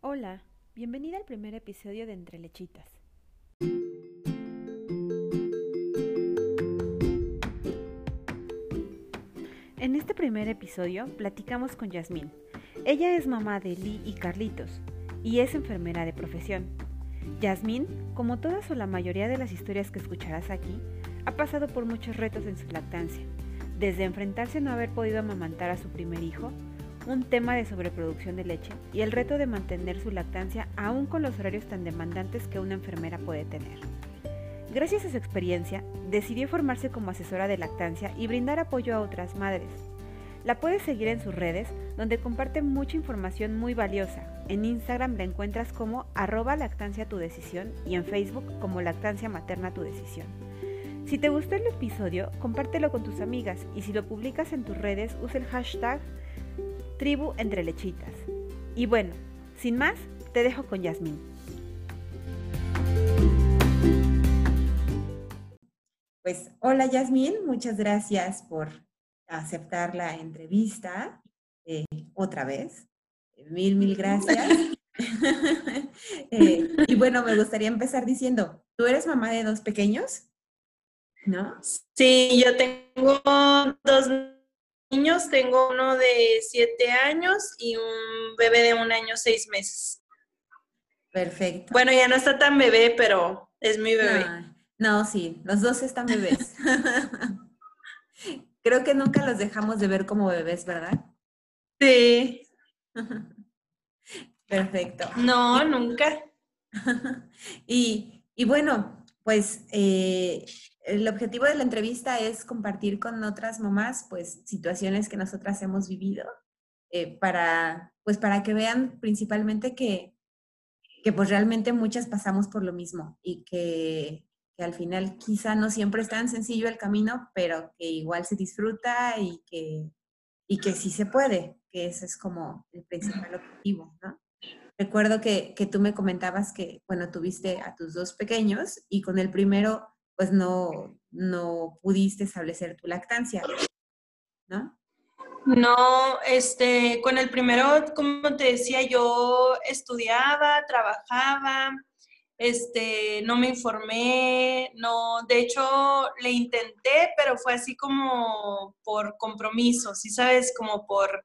Hola, bienvenida al primer episodio de Entre Lechitas. En este primer episodio platicamos con Yasmín. Ella es mamá de Lee y Carlitos y es enfermera de profesión. Yasmín, como todas o la mayoría de las historias que escucharás aquí, ha pasado por muchos retos en su lactancia, desde enfrentarse a no haber podido amamantar a su primer hijo, un tema de sobreproducción de leche y el reto de mantener su lactancia aún con los horarios tan demandantes que una enfermera puede tener. Gracias a su experiencia, decidió formarse como asesora de lactancia y brindar apoyo a otras madres. La puedes seguir en sus redes, donde comparte mucha información muy valiosa. En Instagram la encuentras como arroba lactancia tu decisión y en Facebook como lactancia materna tu decisión. Si te gustó el episodio, compártelo con tus amigas y si lo publicas en tus redes, usa el hashtag tribu entre lechitas. Y bueno, sin más, te dejo con Yasmín. Pues hola Yasmín, muchas gracias por aceptar la entrevista eh, otra vez. Mil, mil gracias. Eh, y bueno, me gustaría empezar diciendo, ¿tú eres mamá de dos pequeños? ¿No? Sí, yo tengo dos niños, tengo uno de siete años y un bebé de un año seis meses. Perfecto. Bueno, ya no está tan bebé, pero es mi bebé. No, sí, los dos están bebés. Creo que nunca los dejamos de ver como bebés, ¿verdad? Sí. Perfecto. No, nunca. y, y, bueno, pues eh, el objetivo de la entrevista es compartir con otras mamás, pues, situaciones que nosotras hemos vivido, eh, para, pues, para que vean principalmente que, que, pues, realmente muchas pasamos por lo mismo y que, que, al final quizá no siempre es tan sencillo el camino, pero que igual se disfruta y que, y que sí se puede, que ese es como el principal objetivo, ¿no? Recuerdo que, que tú me comentabas que, bueno, tuviste a tus dos pequeños y con el primero pues no, no pudiste establecer tu lactancia, ¿no? No, este, con el primero, como te decía, yo estudiaba, trabajaba, este, no me informé, no, de hecho le intenté, pero fue así como por compromiso, ¿sí sabes? Como por,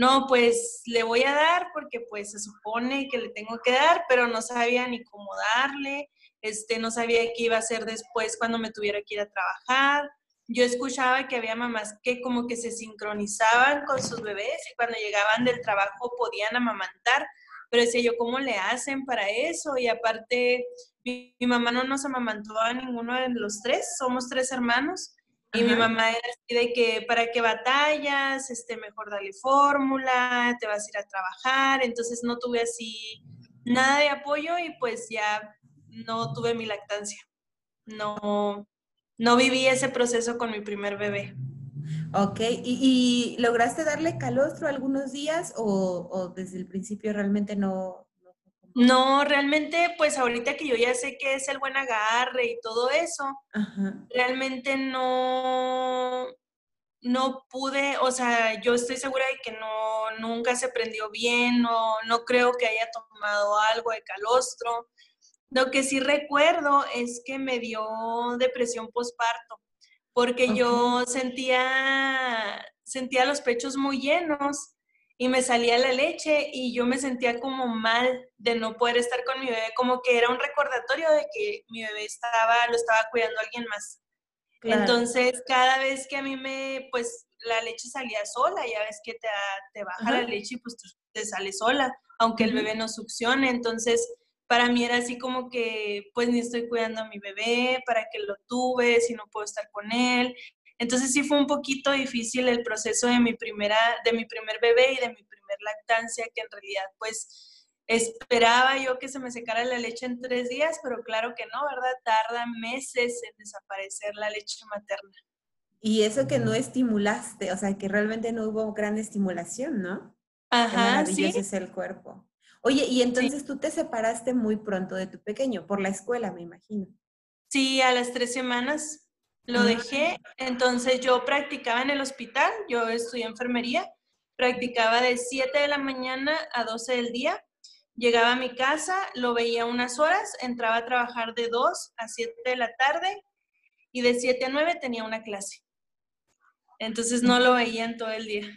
no, pues le voy a dar porque pues se supone que le tengo que dar, pero no sabía ni cómo darle este, no sabía qué iba a hacer después cuando me tuviera que ir a trabajar. Yo escuchaba que había mamás que como que se sincronizaban con sus bebés y cuando llegaban del trabajo podían amamantar, pero decía yo, ¿cómo le hacen para eso? Y aparte, mi, mamá no nos amamantó a ninguno de los tres, somos tres hermanos. Y mi mamá era así de que, ¿para qué batallas? Este, mejor dale fórmula, te vas a ir a trabajar. Entonces no tuve así nada de apoyo y pues ya no tuve mi lactancia. No, no viví ese proceso con mi primer bebé. Ok, ¿y, lograste darle calostro algunos días o, desde el principio realmente no, no? realmente, pues ahorita que yo ya sé que es el buen agarre y todo eso, realmente no, no pude, o sea, yo estoy segura de que no, nunca se prendió bien, no, no creo que haya tomado algo de calostro. Lo que sí recuerdo es que me dio depresión postparto, porque yo sentía, sentía los pechos muy llenos y me salía la leche y yo me sentía como mal de no poder estar con mi bebé, como que era un recordatorio de que mi bebé estaba, lo estaba cuidando alguien más. Entonces, cada vez que a mí me, pues, la leche salía sola, ya ves que te, te baja la leche y pues te sale sola, aunque el bebé no succione. Entonces, para mí era así como que pues ni estoy cuidando a mi bebé, para que lo tuve, si no puedo estar con él. Entonces sí fue un poquito difícil el proceso de mi primera, de mi primer bebé y de mi primer lactancia, que en realidad pues esperaba yo que se me secara la leche en tres días, pero claro que no, ¿verdad? Tarda meses en desaparecer la leche materna. Y eso que no estimulaste, o sea, que realmente no hubo gran estimulación, ¿no? Ajá, sí. es el cuerpo. Oye, y entonces tú te separaste muy pronto de tu pequeño, por la escuela, me imagino. Sí, a las tres semanas lo dejé. Entonces yo practicaba en el hospital, yo estudié enfermería, practicaba de 7 de la mañana a 12 del día llegaba a mi casa, lo veía unas horas, entraba a trabajar de 2 a 7 de la tarde y de 7 a 9 tenía una clase. Entonces no lo veía en todo el día.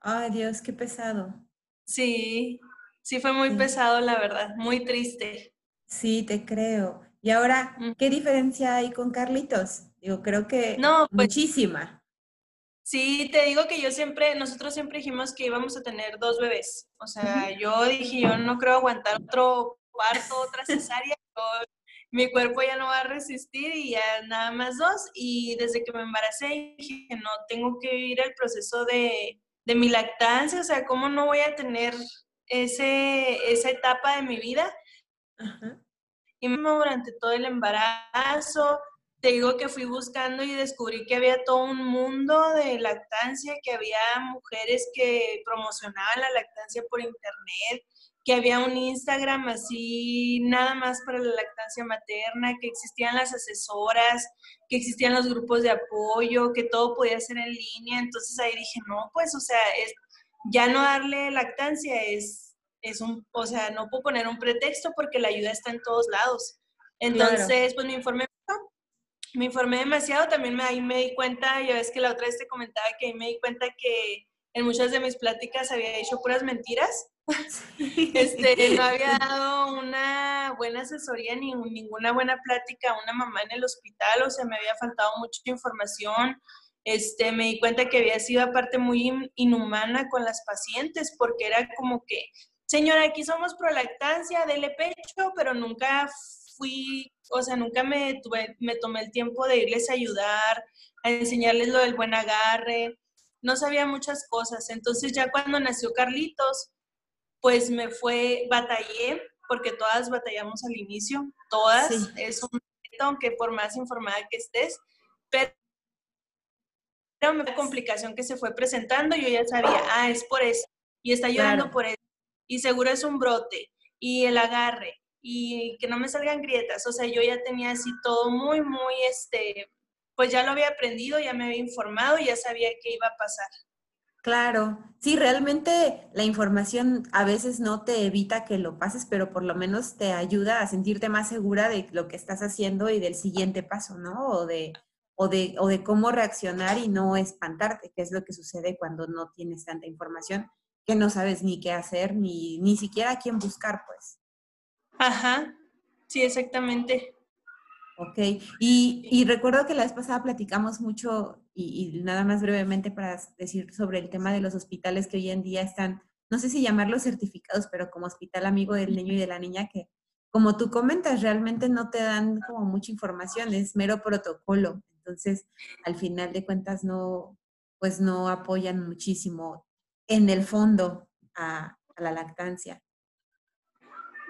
Ay, Dios, qué pesado. Sí, sí fue muy pesado, la verdad, muy triste. Sí, te creo. Y ahora, ¿qué diferencia hay con Carlitos? Digo, creo que no, pues muchísima. Sí, te digo que yo siempre, nosotros siempre dijimos que íbamos a tener dos bebés. O sea, yo dije, yo no creo aguantar otro parto, otra cesárea. mi cuerpo ya no va a resistir y ya nada más dos. Y desde que me embaracé dije, no, tengo que vivir el proceso de, de mi lactancia. O sea, ¿cómo no voy a tener ese, esa etapa de mi vida? Y durante todo el embarazo, te digo que fui buscando y descubrí que había todo un mundo de lactancia, que había mujeres que promocionaban la lactancia por internet, que había un Instagram así nada más para la lactancia materna, que existían las asesoras, que existían los grupos de apoyo, que todo podía ser en línea. Entonces ahí dije, no, pues, o sea, es, ya no darle lactancia es, es un, o sea, no puedo poner un pretexto porque la ayuda está en todos lados. Entonces, pues me informé me informé demasiado, también me, ahí me di cuenta, ya ves que la otra vez te comentaba que ahí me di cuenta que en muchas de mis pláticas había hecho puras mentiras. este, no había dado una buena asesoría ni ninguna buena plática a una mamá en el hospital, o sea, me había faltado mucha información. Este, me di cuenta que había sido aparte muy inhumana con las pacientes, porque era como que, señora, aquí somos pro lactancia, dele pecho, pero nunca fui, o sea, nunca me, tuve, me tomé el tiempo de irles a ayudar, a enseñarles lo del buen agarre, no sabía muchas cosas. Entonces ya cuando nació Carlitos, pues me fue, batallé, porque todas batallamos al inicio, todas, es un reto, aunque por más informada que estés, pero una complicación que se fue presentando, yo ya sabía, ah, es por eso, y está llorando por eso, y seguro es un brote, y el agarre, y que no me salgan grietas. O sea, yo ya tenía así todo muy, muy, este, pues ya lo había aprendido, ya me había informado, ya sabía qué iba a pasar. Claro, sí, realmente la información a veces no te evita que lo pases, pero por lo menos te ayuda a sentirte más segura de lo que estás haciendo y del siguiente paso, ¿no? O de, o de, o de cómo reaccionar y no espantarte, que es lo que sucede cuando no tienes tanta información, que no sabes ni qué hacer, ni, ni siquiera a quién buscar, pues. Ajá, sí, exactamente. Ok, y, recuerdo que la vez pasada platicamos mucho y, nada más brevemente para decir sobre el tema de los hospitales que hoy en día están, no sé si llamarlos certificados, pero como hospital amigo del niño y de la niña, que como tú comentas, realmente no te dan como mucha información, es mero protocolo. Entonces, al final de cuentas, no, pues no apoyan muchísimo en el fondo a la lactancia.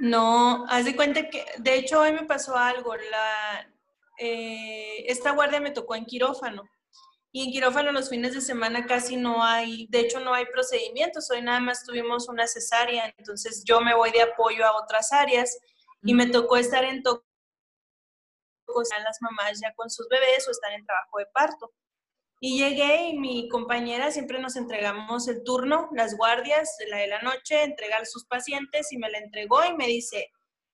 No, haz de cuenta que, de hecho, hoy me pasó algo. La, eh, esta guardia me tocó en quirófano. Y en quirófano los fines de semana casi no hay, de hecho no hay procedimientos. Hoy nada más tuvimos una cesárea, entonces yo me voy de apoyo a otras áreas y me tocó estar en las mamás ya con sus bebés o están en trabajo de parto. Y llegué y mi compañera siempre nos entregamos el turno, las guardias, la de la noche, entregar sus pacientes y me la entregó y me dice,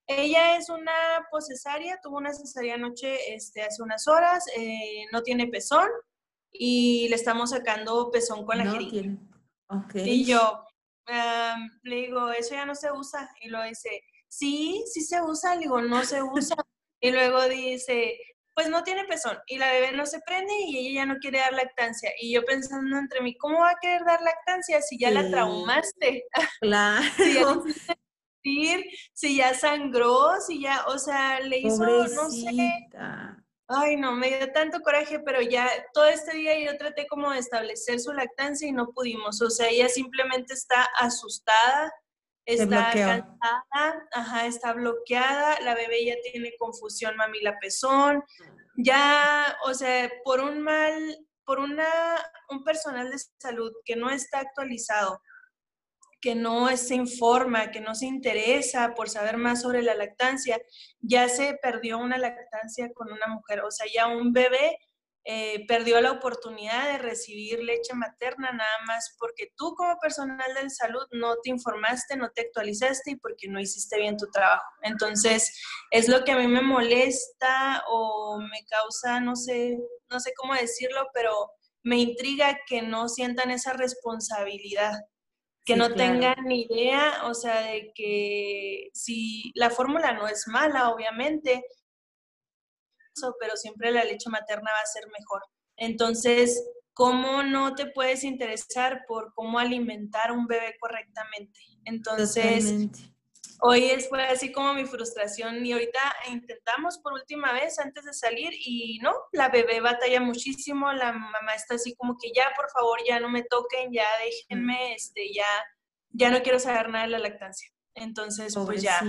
ella es una posesaria, tuvo una cesárea anoche este, hace unas horas, eh, no tiene pezón y le estamos sacando pezón con la no Y yo le digo, eso ya no se usa. Y lo dice, sí, sí se usa. Le digo, no se usa. y luego dice, pues no tiene pezón y la bebé no se prende y ella ya no quiere dar lactancia. Y yo pensando entre mí, ¿cómo va a querer dar lactancia si ya la traumaste? Claro. si, ya, si ya sangró, si ya, o sea, le hizo, no sé. Ay, no, me dio tanto coraje, pero ya todo este día yo traté como de establecer su lactancia y no pudimos. O sea, ella simplemente está asustada, está cansada, ajá, está bloqueada, la bebé ya tiene confusión mamila pezón, ya, o sea, por un mal, por una, un personal de salud que no está actualizado, que no se informa, que no se interesa por saber más sobre la lactancia, ya se perdió una lactancia con una mujer, o sea, ya un bebé eh, perdió la oportunidad de recibir leche materna nada más porque tú como personal de salud no te informaste, no te actualizaste y porque no hiciste bien tu trabajo. Entonces, es lo que a mí me molesta o me causa, no sé, no sé cómo decirlo, pero me intriga que no sientan esa responsabilidad, que no tengan ni idea, o sea, de que si la fórmula no es mala, obviamente, pero siempre la leche materna va a ser mejor. Entonces, ¿cómo no te puedes interesar por cómo alimentar un bebé correctamente? Entonces, hoy es, fue así como mi frustración y ahorita intentamos por última vez antes de salir y no, la bebé batalla muchísimo, la mamá está así como que ya, por favor, ya no me toquen, ya déjenme, este, ya, ya no quiero saber nada de la lactancia. Entonces, pues ya.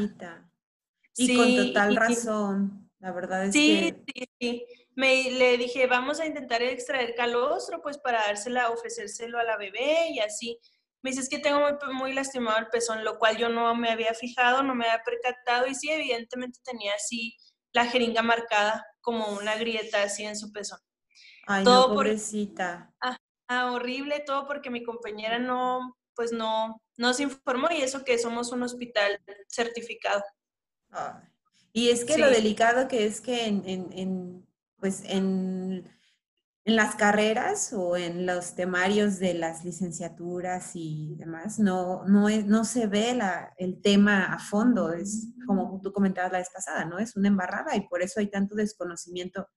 Y con total razón. La verdad es sí, que... Sí, sí, Me, le dije, vamos a intentar extraer calostro, pues para dársela, ofrecérselo a la bebé y así. Me dice, es que tengo muy, lastimado el pezón, lo cual yo no me había fijado, no me había percatado y sí, evidentemente tenía así la jeringa marcada como una grieta así en su pezón. Ay, todo no, pobrecita. Por, ah, horrible, todo porque mi compañera no, pues no, no se informó y eso que somos un hospital certificado. Ay. Y es que lo delicado que es que en, pues en, las carreras o en los temarios de las licenciaturas y demás, no, no, no se ve la, el tema a fondo, es como tú comentabas la vez pasada, ¿no? Es una embarrada y por eso hay tanto desconocimiento.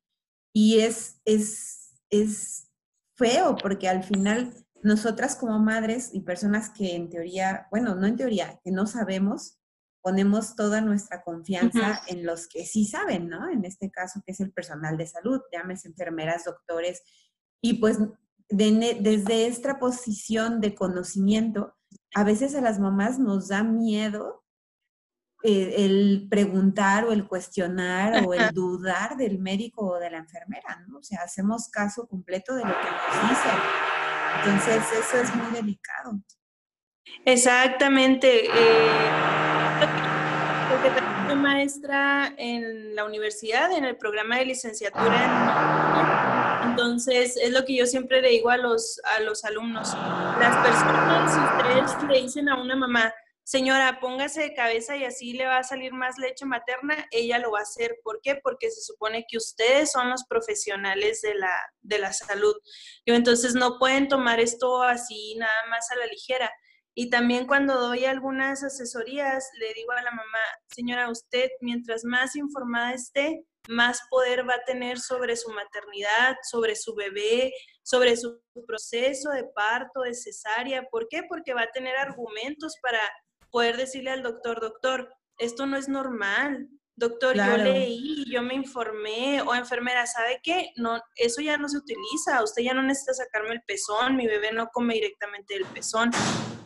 Y es, es, es feo porque al final nosotras como madres y personas que en teoría, bueno, no en teoría, que no sabemos, ponemos toda nuestra confianza en los que sí saben, ¿no? En este caso, que es el personal de salud, llámese enfermeras, doctores, y pues desde esta posición de conocimiento, a veces a las mamás nos da miedo eh, el preguntar o el cuestionar o el dudar del médico o de la enfermera, ¿no? O sea, hacemos caso completo de lo que nos dicen. Entonces, eso es muy delicado. Exactamente. Eh porque soy maestra en la universidad, en el programa de licenciatura. Entonces, es lo que yo siempre le digo a los, a los alumnos. Las personas, si ustedes le dicen a una mamá, señora, póngase de cabeza y así le va a salir más leche materna, ella lo va a hacer. ¿Por qué? Porque se supone que ustedes son los profesionales de la, de la salud. Y entonces no pueden tomar esto así nada más a la ligera. Y también cuando doy algunas asesorías, le digo a la mamá, señora, usted mientras más informada esté, más poder va a tener sobre su maternidad, sobre su bebé, sobre su proceso de parto, de cesárea. ¿Por qué? Porque va a tener argumentos para poder decirle al doctor, doctor, esto no es normal. Doctor, yo leí, yo me informé, o enfermera, ¿sabe qué? No, eso ya no se utiliza, usted ya no necesita sacarme el pezón, mi bebé no come directamente del pezón.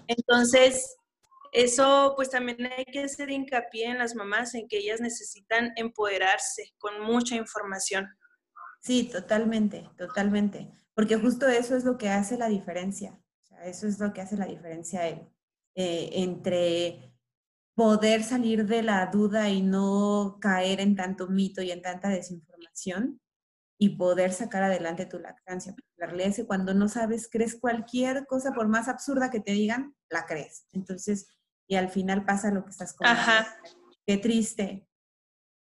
Entonces, eso pues también hay que hacer hincapié en las mamás, en que ellas necesitan empoderarse con mucha información. Sí, totalmente, totalmente. Porque justo eso es lo que hace la diferencia. eso es lo que hace la diferencia eh, entre poder salir de la duda y no caer en tanto mito y en tanta desinformación y poder sacar adelante tu lactancia. La realidad es que cuando no sabes, crees cualquier cosa, por más absurda que te digan, la crees. Entonces, y al final pasa lo que estás contando. Ajá. Qué triste.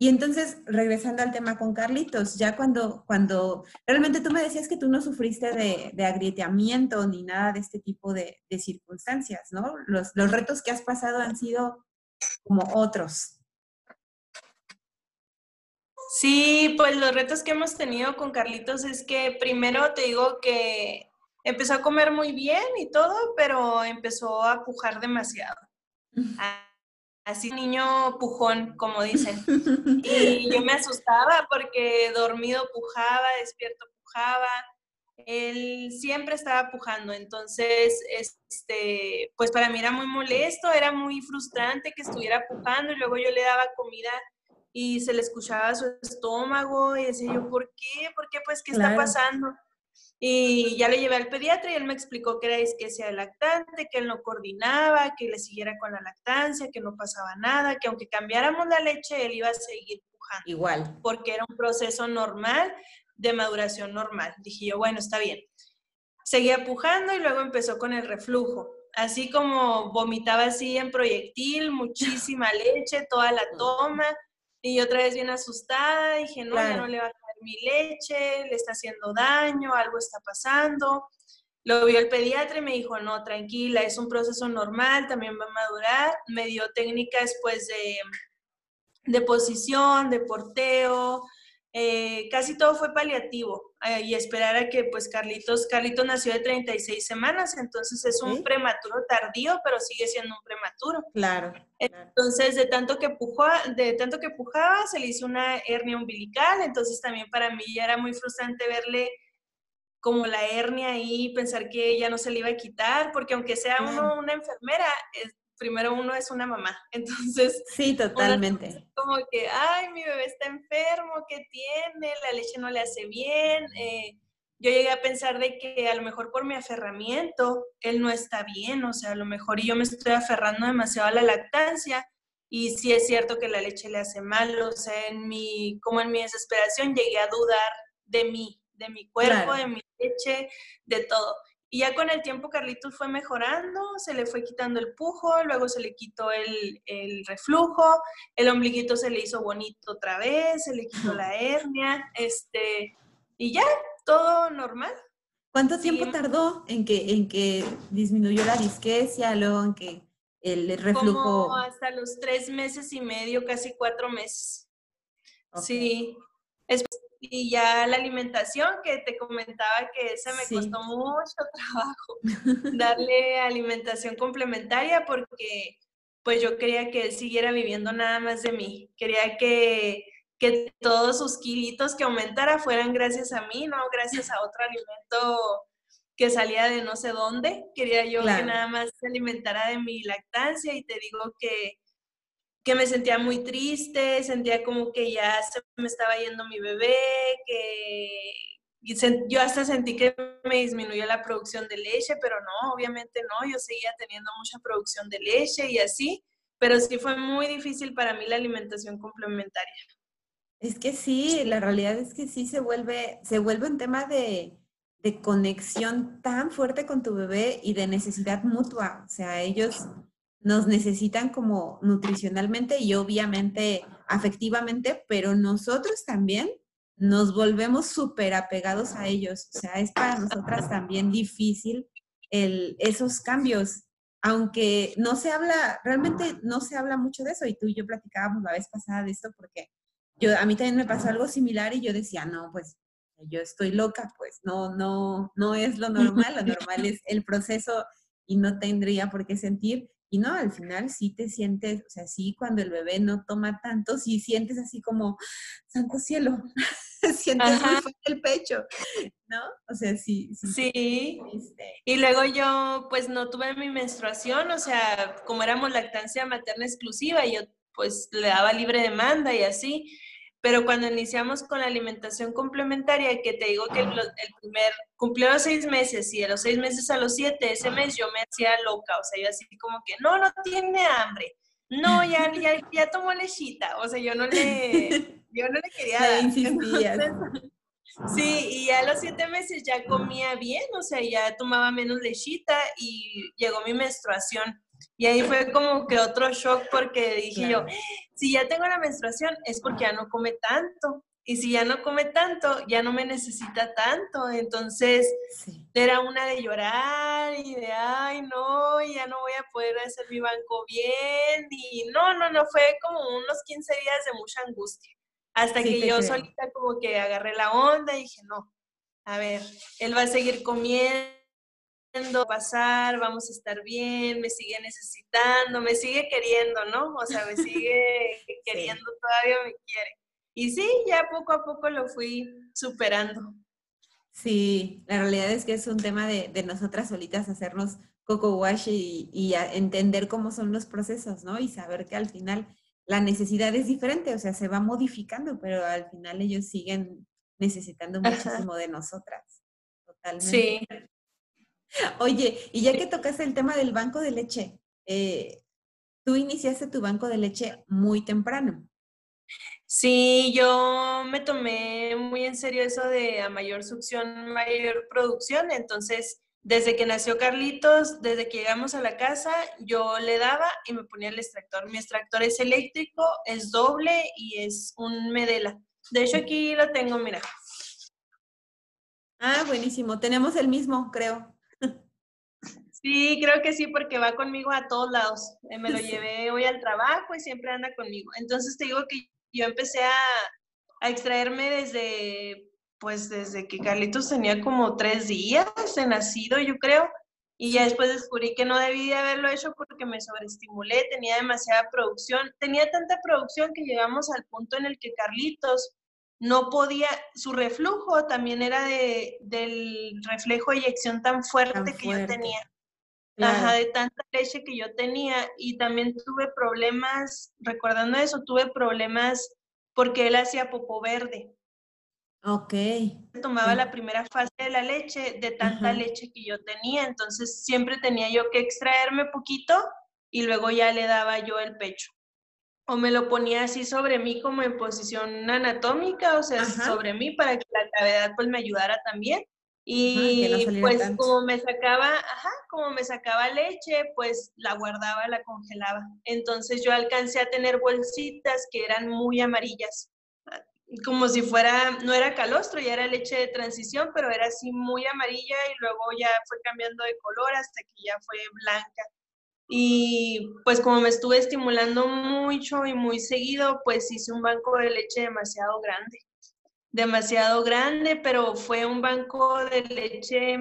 Y entonces, regresando al tema con Carlitos, ya cuando, cuando realmente tú me decías que tú no sufriste de, de agrieteamiento ni nada de este tipo de, de circunstancias, ¿no? Los, los retos que has pasado han sido como otros. Sí, pues los retos que hemos tenido con Carlitos es que primero te digo que empezó a comer muy bien y todo, pero empezó a pujar demasiado. Así niño pujón, como dicen. Y yo me asustaba porque dormido pujaba, despierto pujaba. Él siempre estaba pujando, entonces, este, pues para mí era muy molesto, era muy frustrante que estuviera pujando y luego yo le daba comida y se le escuchaba su estómago y decía yo, ¿por qué? ¿Por qué? Pues, ¿qué está pasando? Y ya le llevé al pediatra y él me explicó que era disquesia lactante, que él no coordinaba, que le siguiera con la lactancia, que no pasaba nada, que aunque cambiáramos la leche, él iba a seguir pujando. Igual. Porque era un proceso normal de maduración normal. Dije yo, bueno, está bien. Seguía pujando y luego empezó con el reflujo. Así como vomitaba así en proyectil, muchísima leche, toda la toma. Y otra vez bien asustada, dije, no, ya no le va a caer mi leche, le está haciendo daño, algo está pasando. Lo vio el pediatra y me dijo, no, tranquila, es un proceso normal, también va a madurar. Me dio técnicas pues de, de posición, de porteo, eh, casi todo fue paliativo eh, y esperar a que pues Carlitos, Carlitos nació de 36 semanas, entonces es un prematuro tardío, pero sigue siendo un prematuro. Claro. Entonces, de tanto que pujó, de tanto que pujaba, se le hizo una hernia umbilical, entonces también para mí ya era muy frustrante verle como la hernia ahí, pensar que ella no se le iba a quitar, porque aunque sea uno una enfermera, es, primero uno es una mamá. Entonces, sí, totalmente. Como que, ay, mi bebé está enfermo, ¿qué tiene? La leche no le hace bien. Eh, yo llegué a pensar de que a lo mejor por mi aferramiento, él no está bien, o sea, a lo mejor yo me estoy aferrando demasiado a la lactancia y sí es cierto que la leche le hace mal, o sea, en mi, como en mi desesperación llegué a dudar de mí, de mi cuerpo, de mi leche, de todo. Y ya con el tiempo Carlitos fue mejorando, se le fue quitando el pujo, luego se le quitó el, el, reflujo, el ombliguito se le hizo bonito otra vez, se le quitó la hernia, este, y ya, todo normal. ¿Cuánto tiempo tardó en que, en que disminuyó la disquesia, luego en que el reflujo? Como hasta los tres meses y medio, casi cuatro meses. Sí. Es y ya la alimentación que te comentaba que esa me costó mucho trabajo, darle alimentación complementaria porque pues yo quería que él siguiera viviendo nada más de mí, quería que, que todos sus kilitos que aumentara fueran gracias a mí, no gracias a otro alimento que salía de no sé dónde, quería yo que nada más se alimentara de mi lactancia y te digo que que me sentía muy triste, sentía como que ya se me estaba yendo mi bebé, que yo hasta sentí que me disminuyó la producción de leche, pero no, obviamente no, yo seguía teniendo mucha producción de leche y así, pero sí fue muy difícil para mí la alimentación complementaria. Es que sí, la realidad es que sí se vuelve, se vuelve un tema de, de conexión tan fuerte con tu bebé y de necesidad mutua. O sea, ellos nos necesitan como nutricionalmente y obviamente afectivamente, pero nosotros también nos volvemos súper apegados a ellos. O sea, es para nosotras también difícil el, esos cambios, aunque no se habla, realmente no se habla mucho de eso y tú y yo platicábamos la vez pasada de esto porque yo, a mí también me pasó algo similar y yo decía, no, pues yo estoy loca, pues no, no, no es lo normal, lo normal es el proceso y no tendría por qué sentir. Y no, al final sí te sientes, o sea, sí cuando el bebé no toma tanto, sí sientes así como, santo cielo, sientes muy fuerte el pecho, ¿no? O sea, sí. Sí. sí. Y luego yo, pues no tuve mi menstruación, o sea, como éramos lactancia materna exclusiva, yo pues le daba libre demanda y así. Pero cuando iniciamos con la alimentación complementaria, que te digo que el, primer cumplió los seis meses y de los seis meses a los siete, ese mes yo me hacía loca, o sea, yo así como que, no, no tiene hambre, no, ya, ya, ya tomó lechita, o sea, yo no le, yo no le quería dar. sí, y ya a los siete meses ya comía bien, o sea, ya tomaba menos lechita y llegó mi menstruación. Y ahí fue como que otro shock porque dije yo, si ya tengo la menstruación es porque ya no come tanto. Y si ya no come tanto, ya no me necesita tanto. Entonces era una de llorar y de, ay, no, ya no voy a poder hacer mi banco bien. Y no, no, no, fue como unos 15 días de mucha angustia. Hasta que yo solita como que agarré la onda y dije, no, a ver, él va a seguir comiendo pasar, vamos a estar bien, me sigue necesitando, me sigue queriendo, ¿no? O sea, me sigue queriendo, todavía me quiere. Y sí, ya poco a poco lo fui superando. Sí, la realidad es que es un tema de, de nosotras solitas hacernos coco wash y, y entender cómo son los procesos, ¿no? Y saber que al final la necesidad es diferente, o sea, se va modificando, pero al final ellos siguen necesitando muchísimo de nosotras. Totalmente. Sí. Oye, y ya que tocaste el tema del banco de leche, eh, tú iniciaste tu banco de leche muy temprano. Sí, yo me tomé muy en serio eso de a mayor succión, mayor producción. Entonces, desde que nació Carlitos, desde que llegamos a la casa, yo le daba y me ponía el extractor. Mi extractor es eléctrico, es doble y es un Medela. De hecho, aquí lo tengo, mira. Ah, buenísimo. Tenemos el mismo, creo. Sí, creo que sí, porque va conmigo a todos lados. Eh, me lo llevé hoy al trabajo y siempre anda conmigo. Entonces te digo que yo empecé a, a extraerme desde, pues desde que Carlitos tenía como tres días de nacido, yo creo. Y ya después descubrí que no debía haberlo hecho porque me sobreestimulé, tenía demasiada producción. Tenía tanta producción que llegamos al punto en el que Carlitos no podía, su reflujo también era de, del reflejo de eyección tan fuerte, que yo tenía. Ajá, de tanta leche que yo tenía. Y también tuve problemas, recordando eso, tuve problemas porque él hacía popo verde. Ok. Tomaba la primera fase de la leche, de tanta leche que yo tenía. Entonces siempre tenía yo que extraerme poquito y luego ya le daba yo el pecho o me lo ponía así sobre mí como en posición anatómica, o sea, sobre mí para que la gravedad pues me ayudara también. Y pues como me sacaba, ajá, como me sacaba leche, pues la guardaba, la congelaba. Entonces yo alcancé a tener bolsitas que eran muy amarillas, como si fuera, no era calostro, ya era leche de transición, pero era así muy amarilla y luego ya fue cambiando de color hasta que ya fue blanca. Y pues como me estuve estimulando mucho y muy seguido, pues hice un banco de leche demasiado grande, demasiado grande, pero fue un banco de leche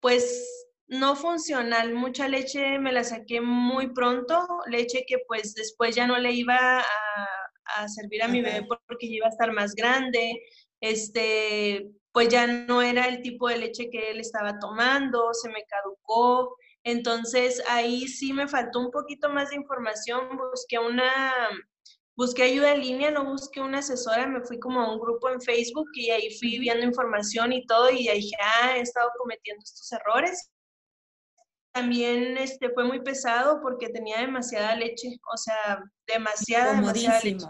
pues no funcional. Mucha leche me la saqué muy pronto, leche que pues después ya no le iba a, servir a mi bebé porque iba a estar más grande. Este, pues ya no era el tipo de leche que él estaba tomando, se me caducó. Entonces ahí sí me faltó un poquito más de información, busqué una, busqué ayuda en línea, no busqué una asesora, me fui como a un grupo en Facebook y ahí fui viendo información y todo y ahí dije, ah, he estado cometiendo estos errores. También este, fue muy pesado porque tenía demasiada leche, o sea, demasiada, demasiada leche.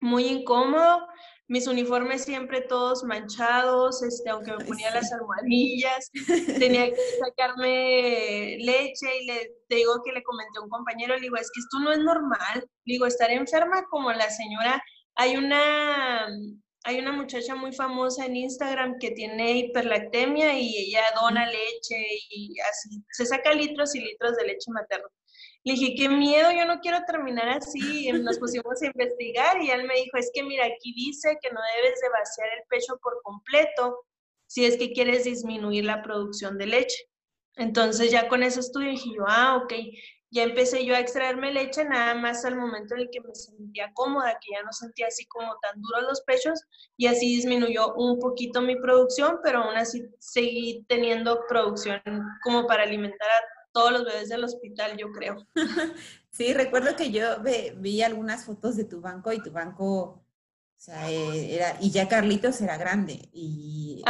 Muy incómodo mis uniformes siempre todos manchados, este, aunque me ponía las almohadillas, tenía que sacarme leche y le digo que le comenté a un compañero, le digo, es que esto no es normal, le digo, estar enferma como la señora, hay una, hay una muchacha muy famosa en Instagram que tiene hiperlactemia y ella dona leche y así, se saca litros y litros de leche materna. Le dije, qué miedo, yo no quiero terminar así. Nos pusimos a investigar y él me dijo, es que mira, aquí dice que no debes de vaciar el pecho por completo si es que quieres disminuir la producción de leche. Entonces ya con ese estudio dije yo, ah, ok, ya empecé yo a extraerme leche nada más al momento en el que me sentía cómoda, que ya no sentía así como tan duros los pechos y así disminuyó un poquito mi producción, pero aún así seguí teniendo producción como para alimentar a todos los bebés del hospital, yo creo. Sí, recuerdo que yo vi algunas fotos de tu banco y tu banco, o sea, eh, era, y ya Carlitos era grande y,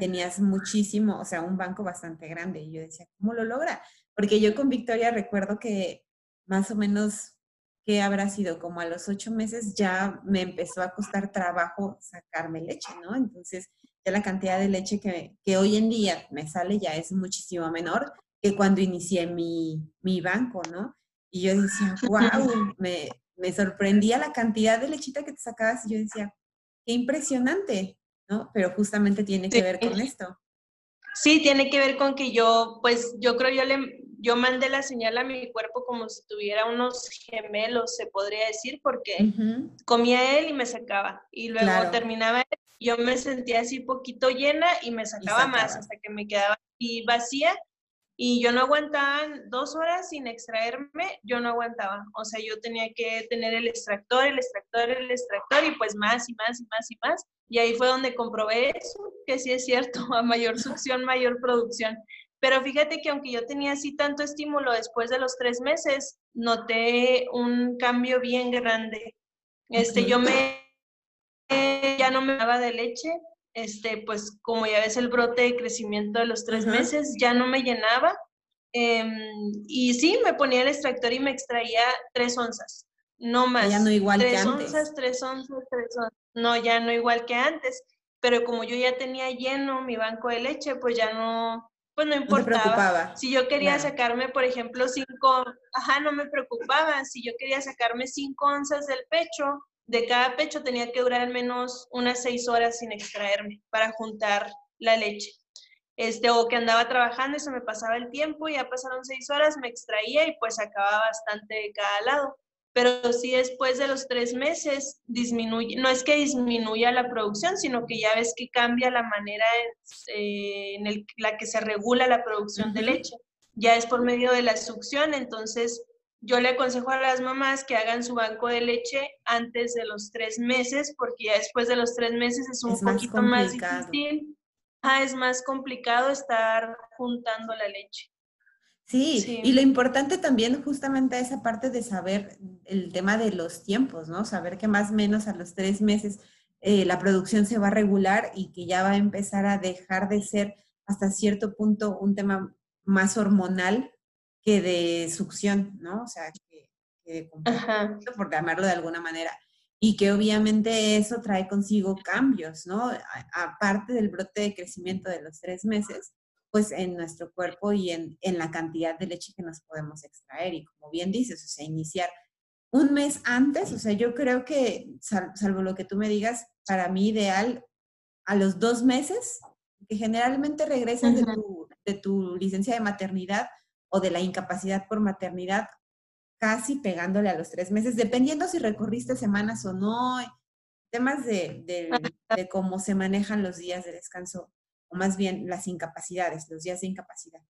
tenías muchísimo, o sea, un banco bastante grande. Y yo decía, ¿cómo lo logra? Porque yo con Victoria recuerdo que más o menos, ¿qué habrá sido? Como a los ocho meses ya me empezó a costar trabajo sacarme leche, ¿no? Entonces, ya la cantidad de leche que, que hoy en día me sale ya es muchísimo menor, que cuando inicié mi, mi banco, ¿no? Y yo decía, wow, me, me sorprendía la cantidad de lechita que te sacabas y yo decía, qué impresionante, ¿no? Pero justamente tiene que ver con esto. Sí, tiene que ver con que yo, pues yo creo yo le, yo mandé la señal a mi cuerpo como si tuviera unos gemelos, se podría decir, porque comía él y me sacaba. Y luego terminaba él, yo me sentía así poquito llena y me sacaba, más hasta que me quedaba así vacía y yo no aguantaba dos horas sin extraerme, yo no aguantaba. O sea, yo tenía que tener el extractor, el extractor, el extractor y pues más y más y más y más. Y ahí fue donde comprobé eso, que sí es cierto, a mayor succión, mayor producción. Pero fíjate que aunque yo tenía así tanto estímulo después de los tres meses, noté un cambio bien grande. Este, yo me, ya no me daba de leche, este, pues como ya ves el brote de crecimiento de los tres meses, ya no me llenaba. Em, y sí, me ponía el extractor y me extraía tres onzas. no más. Ya no igual que antes. onzas, tres onzas, tres onzas. No, ya no igual que antes. Pero como yo ya tenía lleno mi banco de leche, pues ya no, pues no importaba. si yo quería sacarme, por ejemplo, cinco, ajá, no me preocupaba. Si yo quería sacarme cinco onzas del pecho, de cada pecho tenía que durar al menos unas seis horas sin extraerme para juntar la leche. Este, o que andaba trabajando y se me pasaba el tiempo, y ya pasaron seis horas, me extraía y pues acababa bastante de cada lado. Pero sí después de los tres meses disminuye, no es que disminuya la producción, sino que ya ves que cambia la manera en, eh, la que se regula la producción de leche. Ya es por medio de la succión, entonces yo le aconsejo a las mamás que hagan su banco de leche antes de los tres meses, porque ya después de los tres meses es un poquito más, difícil. es más complicado estar juntando la leche. Sí, y lo importante también justamente esa parte de saber el tema de los tiempos, ¿no? Saber que más o menos a los tres meses eh, la producción se va a regular y que ya va a empezar a dejar de ser hasta cierto punto un tema más hormonal que de succión, ¿no? O sea, que, de por llamarlo de alguna manera. Y que obviamente eso trae consigo cambios, ¿no? Aparte del brote de crecimiento de los tres meses, pues en nuestro cuerpo y en, en, la cantidad de leche que nos podemos extraer. Y como bien dices, o sea, iniciar un mes antes, o sea, yo creo que, salvo lo que tú me digas, para mí ideal a los dos meses, que generalmente regresas de, tu, de tu licencia de maternidad, o de la incapacidad por maternidad casi pegándole a los tres meses, dependiendo si recorriste semanas o no, temas de, de, cómo se manejan los días de descanso, o más bien las incapacidades, los días de incapacidad.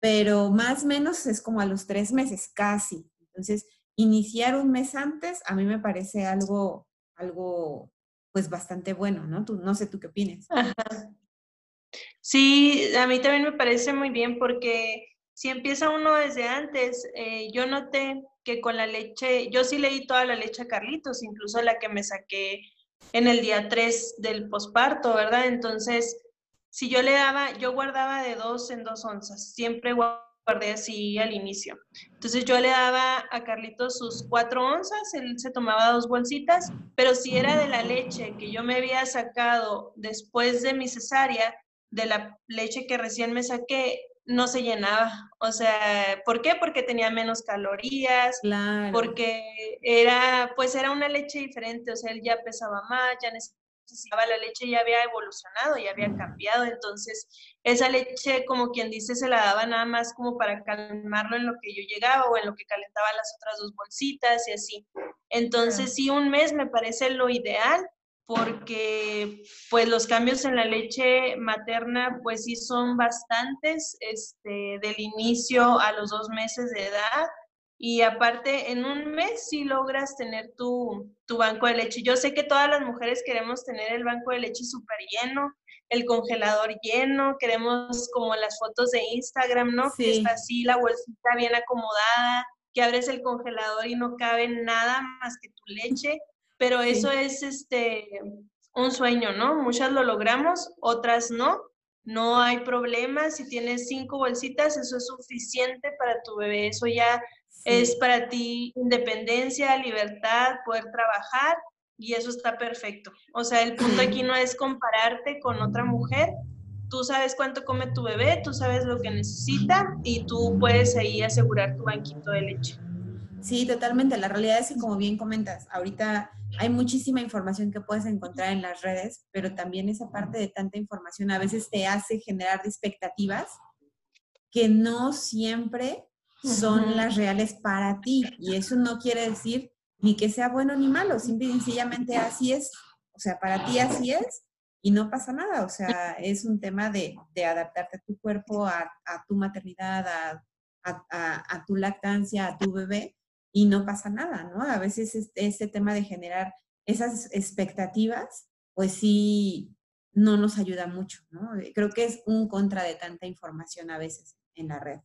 Pero más o menos es como a los tres meses, casi. Entonces, iniciar un mes antes a mí me parece algo, algo pues bastante bueno, ¿no? Tú, no sé tú qué opinas. Sí, a mí también me parece muy bien porque si empieza uno desde antes, eh, yo noté que con la leche, yo sí leí toda la leche a Carlitos, incluso la que me saqué en el día 3 del posparto, ¿verdad? Entonces, si yo le daba, yo guardaba de dos en dos onzas, siempre guardé así al inicio. Entonces yo le daba a Carlitos sus cuatro onzas, él se tomaba dos bolsitas, pero si era de la leche que yo me había sacado después de mi cesárea, de la leche que recién me saqué, no se llenaba. O sea, ¿por qué? Porque tenía menos calorías, porque era, pues era una leche diferente, o sea, él ya pesaba más, ya necesitaba la leche, ya había evolucionado, ya había cambiado, entonces esa leche, como quien dice, se la daba nada más como para calmarlo en lo que yo llegaba o en lo que calentaba las otras dos bolsitas y así. Entonces, sí, un mes me parece lo ideal porque pues los cambios en la leche materna pues sí son bastantes este, del inicio a los dos meses de edad y aparte en un mes sí logras tener tu, tu banco de leche. Yo sé que todas las mujeres queremos tener el banco de leche súper lleno, el congelador lleno, queremos como las fotos de Instagram, ¿no? Que está así la bolsita bien acomodada, que abres el congelador y no cabe nada más que tu leche pero eso es este un sueño, ¿no? Muchas lo logramos, otras no. No hay problema, si tienes cinco bolsitas, eso es suficiente para tu bebé, eso ya es para ti independencia, libertad, poder trabajar y eso está perfecto. O sea, el punto aquí no es compararte con otra mujer, tú sabes cuánto come tu bebé, tú sabes lo que necesita y tú puedes ahí asegurar tu banquito de leche. Sí, totalmente. La realidad es que, como bien comentas, ahorita hay muchísima información que puedes encontrar en las redes, pero también esa parte de tanta información a veces te hace generar expectativas que no siempre son las reales para ti. Y eso no quiere decir ni que sea bueno ni malo, simple y sencillamente así es. O sea, para ti así es y no pasa nada. O sea, es un tema de, adaptarte a tu cuerpo, a, tu maternidad, a tu lactancia, a tu bebé y no pasa nada, ¿no? A veces este, tema de generar esas expectativas, pues sí, no nos ayuda mucho, ¿no? Eh, creo que es un contra de tanta información a veces en la red.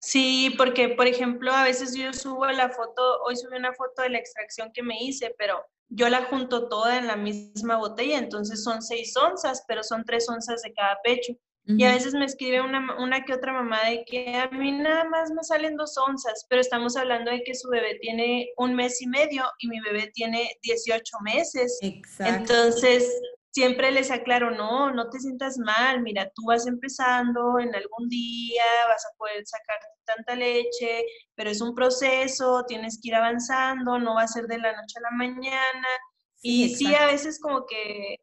Sí, porque por ejemplo, a veces yo subo la foto, hoy subí una foto de la extracción que me hice, pero yo la junto toda en la misma botella, entonces son seis onzas, pero son tres onzas de cada pecho. Y a veces me escribe una, una que otra mamá de que a mí nada más me salen dos onzas, pero estamos hablando de que su bebé tiene un mes y medio y mi bebé tiene 18 meses. Exacto. Entonces, siempre les aclaro, no, no te sientas mal, mira, tú vas empezando en algún día, vas a poder sacar tanta leche, pero es un proceso, tienes que ir avanzando, no va a ser de la noche a la mañana. y sí, a veces como que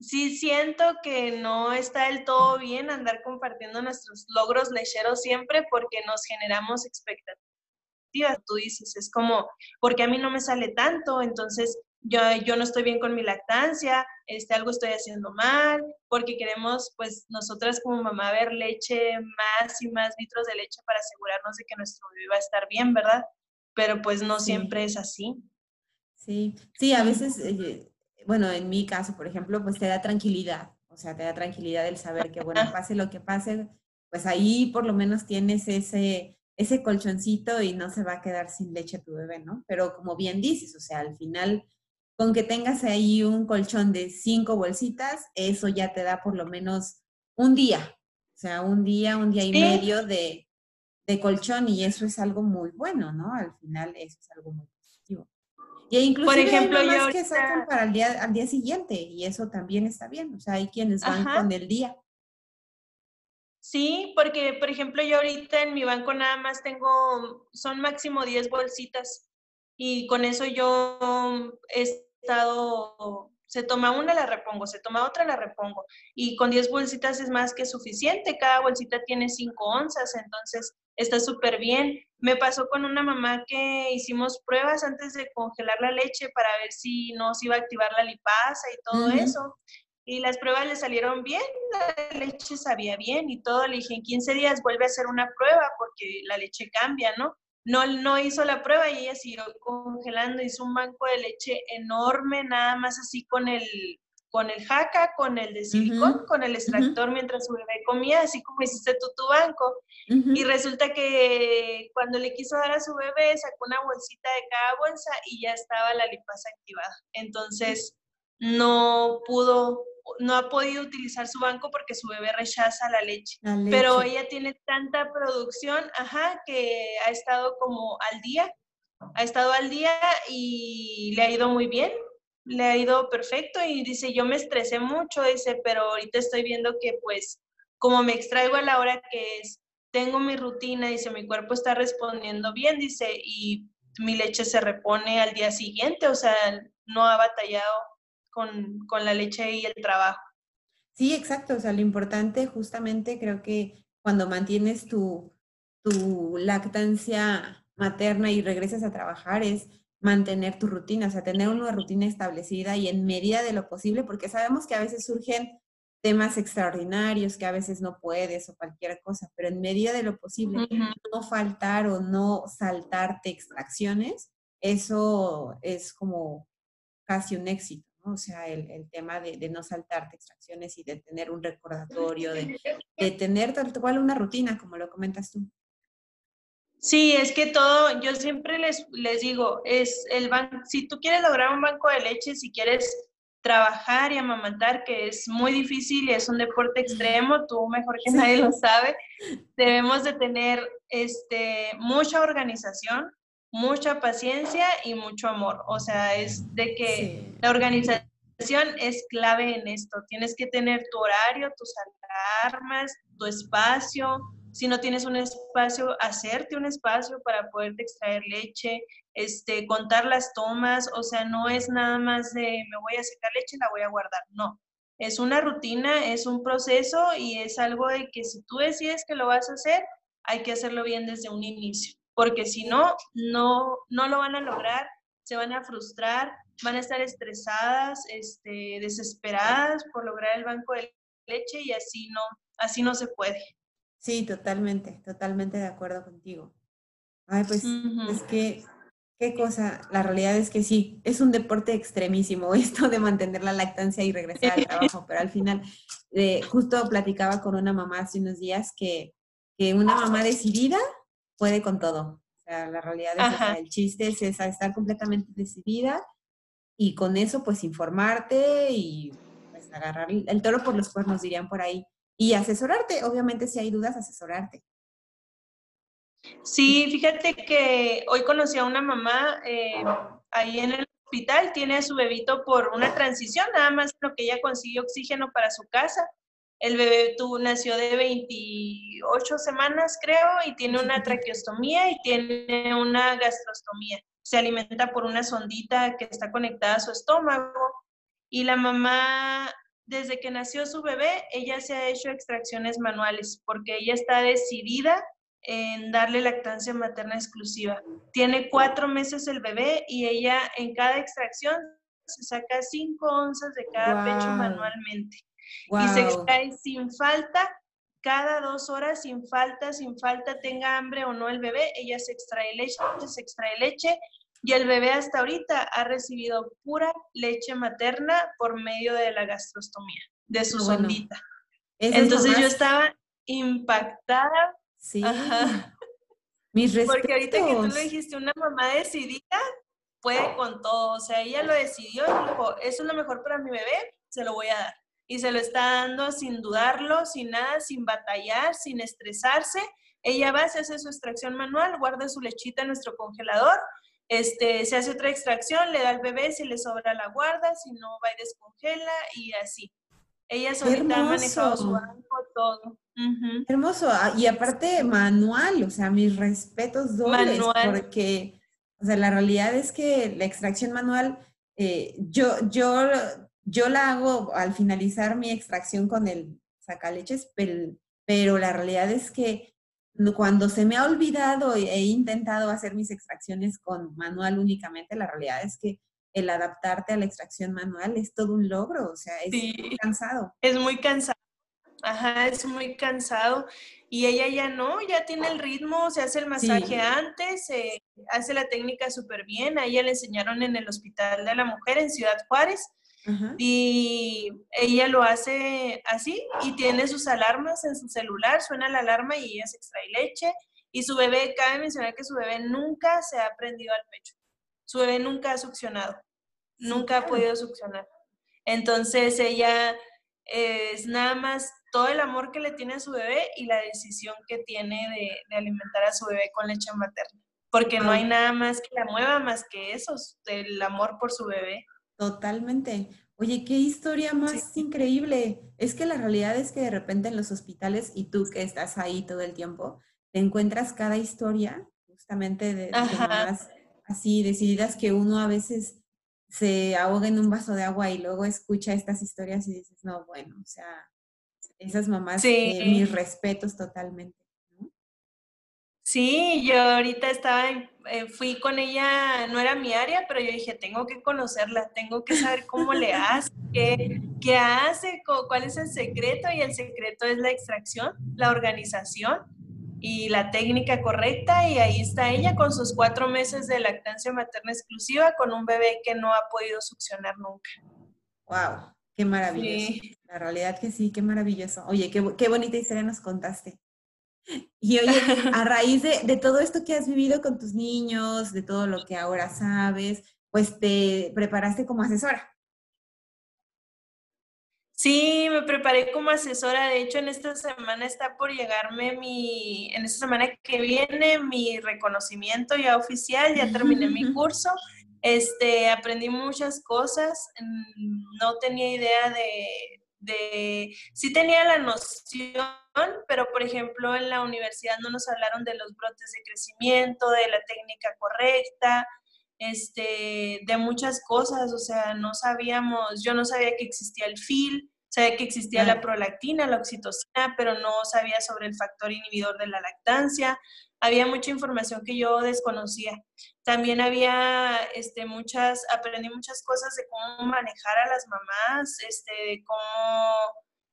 sí siento que no está del todo bien andar compartiendo nuestros logros lecheros siempre porque nos generamos expectativas. Tú dices, es como, porque a mí no me sale tanto, entonces yo, yo no estoy bien con mi lactancia, este, algo estoy haciendo mal, porque queremos, pues, nosotras como mamá ver leche, más y más litros de leche para asegurarnos de que nuestro bebé va a estar bien, ¿verdad? Pero pues no siempre es así. Sí, sí, a veces eh, bueno, en mi caso, por ejemplo, pues te da tranquilidad, o sea, te da tranquilidad el saber que, bueno, pase lo que pase, pues ahí por lo menos tienes ese, ese colchoncito y no se va a quedar sin leche tu bebé, ¿no? Pero como bien dices, o sea, al final, con que tengas ahí un colchón de cinco bolsitas, eso ya te da por lo menos un día, o sea, un día, un día y medio de, de colchón y eso es algo muy bueno, ¿no? Al final eso es algo muy positivo. Y incluso por ejemplo, hay yo que sacan para el día, al día siguiente y eso también está bien. O sea, hay quienes van con el día. Sí, porque por ejemplo yo ahorita en mi banco nada más tengo, son máximo 10 bolsitas y con eso yo he estado se toma una, la repongo, se toma otra, la repongo. Y con 10 bolsitas es más que suficiente, cada bolsita tiene 5 onzas, entonces está súper bien. Me pasó con una mamá que hicimos pruebas antes de congelar la leche para ver si no se iba a activar la lipasa y todo eso. Y las pruebas le salieron bien, la leche sabía bien y todo. Le dije, en 15 días vuelve a hacer una prueba porque la leche cambia, ¿no? no, no hizo la prueba y ella siguió congelando, hizo un banco de leche enorme, nada más así con el, con el jaca, con el de silicón, con el extractor mientras su bebé comía, así como hiciste tú tu banco. Y resulta que cuando le quiso dar a su bebé, sacó una bolsita de cada bolsa y ya estaba la lipasa activada. Entonces, no pudo no ha podido utilizar su banco porque su bebé rechaza la leche. Pero ella tiene tanta producción, ajá, que ha estado como al día, ha estado al día y le ha ido muy bien, le ha ido perfecto y dice, yo me estresé mucho, dice, pero ahorita estoy viendo que pues como me extraigo a la hora que es, tengo mi rutina, dice, mi cuerpo está respondiendo bien, dice, y mi leche se repone al día siguiente, o sea, no ha batallado con, la leche y el trabajo. Sí, exacto. O sea, lo importante justamente creo que cuando mantienes tu, tu lactancia materna y regresas a trabajar es mantener tu rutina, o sea, tener una rutina establecida y en medida de lo posible, porque sabemos que a veces surgen temas extraordinarios que a veces no puedes o cualquier cosa, pero en medida de lo posible, no faltar o no saltarte extracciones, eso es como casi un éxito. O sea, el, tema de, no saltarte extracciones y de tener un recordatorio, de, tener tal cual una rutina, como lo comentas tú. Sí, es que todo, yo siempre les, les digo, es el banco, si tú quieres lograr un banco de leche, si quieres trabajar y amamantar, que es muy difícil y es un deporte extremo, tú mejor que nadie lo sabe, debemos de tener este, mucha organización, mucha paciencia y mucho amor. O sea, es de que la organización es clave en esto. Tienes que tener tu horario, tus alarmas, tu espacio. Si no tienes un espacio, hacerte un espacio para poderte extraer leche, este, contar las tomas. O sea, no es nada más de me voy a sacar leche y la voy a guardar. No. Es una rutina, es un proceso y es algo de que si tú decides que lo vas a hacer, hay que hacerlo bien desde un inicio porque si no, no, no lo van a lograr, se van a frustrar, van a estar estresadas, este, desesperadas por lograr el banco de leche y así no, así no se puede. Sí, totalmente, totalmente de acuerdo contigo. Ay, pues es que, qué cosa, la realidad es que sí, es un deporte extremísimo esto de mantener la lactancia y regresar al trabajo, pero al final, eh, justo platicaba con una mamá hace unos días que, que una mamá decidida puede con todo. O sea, la realidad es el chiste es esa, estar completamente decidida y con eso pues informarte y pues agarrar el toro por los cuernos, dirían por ahí. Y asesorarte. Obviamente, si hay dudas, asesorarte. Sí, fíjate que hoy conocí a una mamá eh, ahí en el hospital, tiene a su bebito por una transición, nada más lo que ella consiguió oxígeno para su casa. El bebé tuvo, nació de 28 semanas, creo, y tiene una traqueostomía y tiene una gastrostomía. Se alimenta por una sondita que está conectada a su estómago. Y la mamá, desde que nació su bebé, ella se ha hecho extracciones manuales porque ella está decidida en darle lactancia materna exclusiva. Tiene cuatro meses el bebé y ella en cada extracción se saca cinco onzas de cada pecho manualmente. Y se extrae sin falta, cada dos horas, sin falta, sin falta, tenga hambre o no el bebé, ella se extrae leche, se extrae leche y el bebé hasta ahorita ha recibido pura leche materna por medio de la gastrostomía, de su sondita. Entonces yo estaba impactada. Sí. Mis respetos. Porque ahorita que tú lo dijiste, una mamá decidida puede con todo. O sea, ella lo decidió y dijo, eso es lo mejor para mi bebé, se lo voy a dar y se lo está dando sin dudarlo, sin nada, sin batallar, sin estresarse. Ella va, se hace su extracción manual, guarda su lechita en nuestro congelador, este, se hace otra extracción, le da al bebé, si le sobra la guarda, si no va y descongela y así. Ella solita ha manejado su banco, todo. Hermoso, ah, y aparte manual, o sea, mis respetos dobles, porque, o sea, la realidad es que la extracción manual, eh, yo, yo yo la hago al finalizar mi extracción con el sacaleches, pero, pero la realidad es que cuando se me ha olvidado e he intentado hacer mis extracciones con manual únicamente, la realidad es que el adaptarte a la extracción manual es todo un logro, o sea, es muy cansado. Es muy cansado. Ajá, es muy cansado. Y ella ya no, ya tiene el ritmo, se hace el masaje antes, se hace la técnica súper bien. A ella le enseñaron en el Hospital de la Mujer en Ciudad Juárez y ella lo hace así y tiene sus alarmas en su celular, suena la alarma y ella se extrae leche. Y su bebé, cabe mencionar que su bebé nunca se ha prendido al pecho. Su bebé nunca ha succionado, nunca ha podido succionar. Entonces ella es nada más todo el amor que le tiene a su bebé y la decisión que tiene de, alimentar a su bebé con leche materna. Porque no hay nada más que la mueva más que eso, el amor por su bebé. Totalmente. Oye, qué historia más increíble. Es que la realidad es que de repente en los hospitales, y tú que estás ahí todo el tiempo, te encuentras cada historia justamente de, mamás así decididas que uno a veces se ahoga en un vaso de agua y luego escucha estas historias y dices, no, bueno, o sea, esas mamás, eh, mis respetos totalmente. Sí, yo ahorita estaba, eh, fui con ella, no era mi área, pero yo dije, tengo que conocerla, tengo que saber cómo le hace, qué, qué hace, cuál es el secreto, y el secreto es la extracción, la organización y la técnica correcta, y ahí está ella con sus cuatro meses de lactancia materna exclusiva con un bebé que no ha podido succionar nunca. ¡Wow! ¡Qué maravilloso! La realidad que sí, qué maravilloso. Oye, qué, qué bonita historia nos contaste. Y oye, a raíz de, todo esto que has vivido con tus niños, de todo lo que ahora sabes, pues te preparaste como asesora. Sí, me preparé como asesora. De hecho, en esta semana está por llegarme mi, en esta semana que viene, mi reconocimiento ya oficial, ya terminé mi curso. Este, aprendí muchas cosas. No tenía idea de, de, sí tenía la noción, pero por ejemplo en la universidad no nos hablaron de los brotes de crecimiento, de la técnica correcta, este, de muchas cosas, o sea, no sabíamos, yo no sabía que existía el FIL, sabía que existía la prolactina, la oxitocina, pero no sabía sobre el factor inhibidor de la lactancia, había mucha información que yo desconocía. También había este, muchas, aprendí muchas cosas de cómo manejar a las mamás, este, de cómo